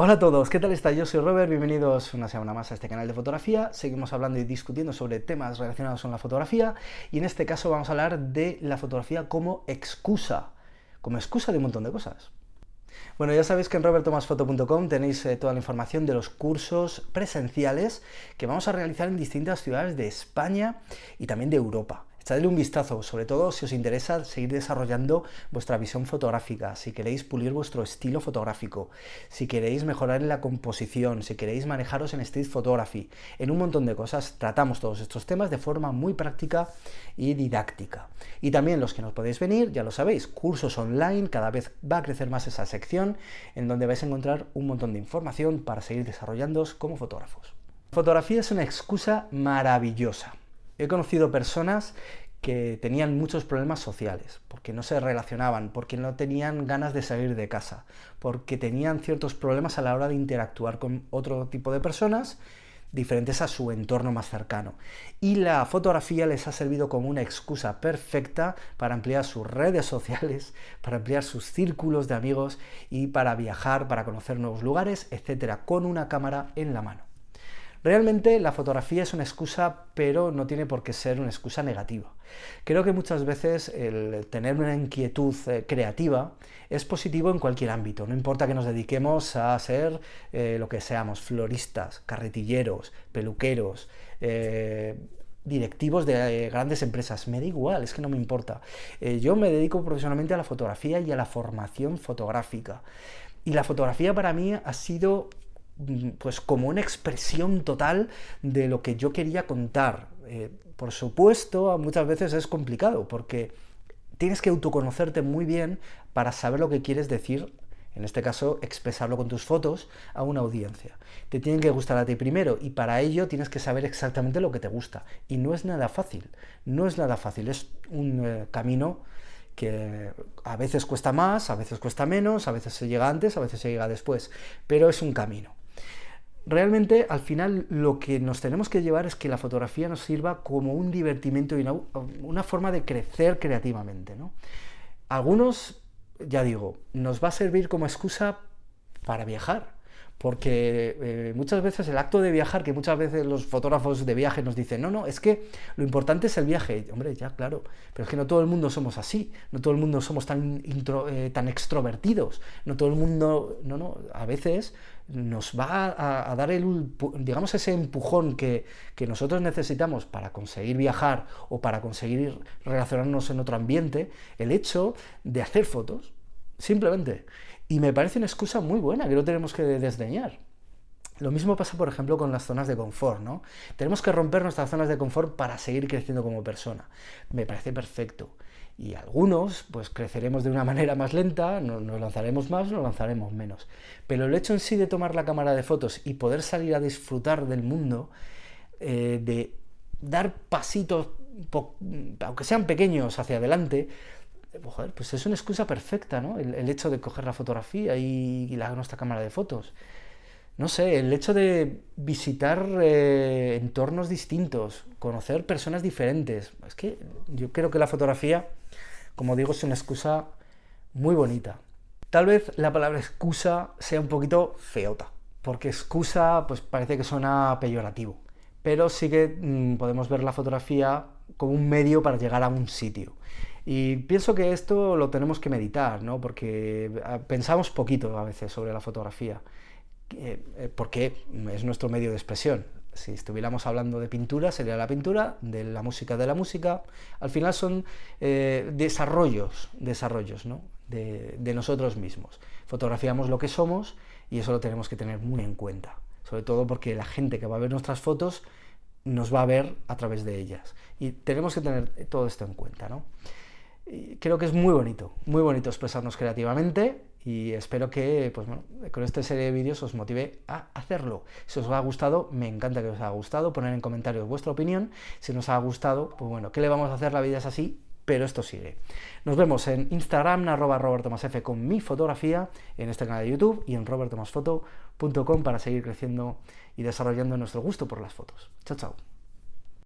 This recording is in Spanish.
Hola a todos, ¿qué tal está? Yo soy Robert, bienvenidos una semana más a este canal de fotografía. Seguimos hablando y discutiendo sobre temas relacionados con la fotografía y en este caso vamos a hablar de la fotografía como excusa, como excusa de un montón de cosas. Bueno, ya sabéis que en robertomasfoto.com tenéis eh, toda la información de los cursos presenciales que vamos a realizar en distintas ciudades de España y también de Europa. Echadle un vistazo, sobre todo si os interesa seguir desarrollando vuestra visión fotográfica, si queréis pulir vuestro estilo fotográfico, si queréis mejorar en la composición, si queréis manejaros en street photography, en un montón de cosas tratamos todos estos temas de forma muy práctica y didáctica. Y también los que nos podéis venir, ya lo sabéis, cursos online, cada vez va a crecer más esa sección en donde vais a encontrar un montón de información para seguir desarrollándoos como fotógrafos. Fotografía es una excusa maravillosa. He conocido personas que tenían muchos problemas sociales, porque no se relacionaban, porque no tenían ganas de salir de casa, porque tenían ciertos problemas a la hora de interactuar con otro tipo de personas diferentes a su entorno más cercano. Y la fotografía les ha servido como una excusa perfecta para ampliar sus redes sociales, para ampliar sus círculos de amigos y para viajar, para conocer nuevos lugares, etcétera, con una cámara en la mano. Realmente la fotografía es una excusa, pero no tiene por qué ser una excusa negativa. Creo que muchas veces el tener una inquietud eh, creativa es positivo en cualquier ámbito, no importa que nos dediquemos a ser eh, lo que seamos, floristas, carretilleros, peluqueros, eh, directivos de grandes empresas, me da igual, es que no me importa. yo me dedico profesionalmente a la fotografía y a la formación fotográfica. Y la fotografía para mí ha sido pues como una expresión total de lo que yo quería contar. Eh, por supuesto, muchas veces es complicado porque tienes que autoconocerte muy bien para saber lo que quieres decir, en este caso expresarlo con tus fotos a una audiencia. Te tienen que gustar a ti primero y para ello tienes que saber exactamente lo que te gusta. Y no es nada fácil, no es nada fácil, es un eh, camino que a veces cuesta más, a veces cuesta menos, a veces se llega antes, a veces se llega después, pero es un camino realmente al final lo que nos tenemos que llevar es que la fotografía nos sirva como un divertimento y una, forma de crecer creativamente. ¿no? Algunos, ya digo, nos va a servir como excusa para viajar porque eh, muchas veces el acto de viajar, que muchas veces los fotógrafos de viaje nos dicen, no, no, es que lo importante es el viaje. Hombre, ya, claro, pero es que no todo el mundo somos así, no todo el mundo somos tan, eh, tan extrovertidos, no todo el mundo, no, no, a veces nos va a, dar el, digamos, ese empujón que, que nosotros necesitamos para conseguir viajar o para conseguir relacionarnos en otro ambiente, el hecho de hacer fotos, simplemente. Y me parece una excusa muy buena que no tenemos que desdeñar. Lo mismo pasa, por ejemplo, con las zonas de confort, ¿no? Tenemos que romper nuestras zonas de confort para seguir creciendo como persona. Me parece perfecto. Y algunos, pues creceremos de una manera más lenta, nos lanzaremos más, nos lanzaremos menos. Pero el hecho en sí de tomar la cámara de fotos y poder salir a disfrutar del mundo, eh, de dar pasitos, aunque sean pequeños, hacia adelante, pues es una excusa perfecta, ¿no? El, hecho de coger la fotografía y, la, nuestra cámara de fotos. No sé, el hecho de visitar eh, entornos distintos, conocer personas diferentes. Es que yo creo que la fotografía, como digo, es una excusa muy bonita. Tal vez la palabra excusa sea un poquito feota, porque excusa pues parece que suena peyorativo, pero sí que mm, podemos ver la fotografía como un medio para llegar a un sitio. Y pienso que esto lo tenemos que meditar, ¿no? porque ah, pensamos poquito a veces sobre la fotografía, eh, porque es nuestro medio de expresión. Si estuviéramos hablando de pintura, sería la pintura, de la música, de la música. Al final son eh, desarrollos, desarrollos ¿no? de, de nosotros mismos. Fotografiamos lo que somos y eso lo tenemos que tener muy en cuenta. Sobre todo porque la gente que va a ver nuestras fotos nos va a ver a través de ellas. Y tenemos que tener todo esto en cuenta, ¿no? creo que es muy bonito, muy bonito expresarnos creativamente y espero que pues con esta serie de vídeos os motive a hacerlo. Si os ha gustado, me encanta que os haya gustado, poner en comentarios vuestra opinión. Si nos ha gustado, pues bueno, ¿qué le vamos a hacer? La vida es así, pero esto sigue. Nos vemos en Instagram, arroba robertomasf con mi fotografía, en este canal de YouTube y en robertomasfoto.com para seguir creciendo y desarrollando nuestro gusto por las fotos. Chao, chao.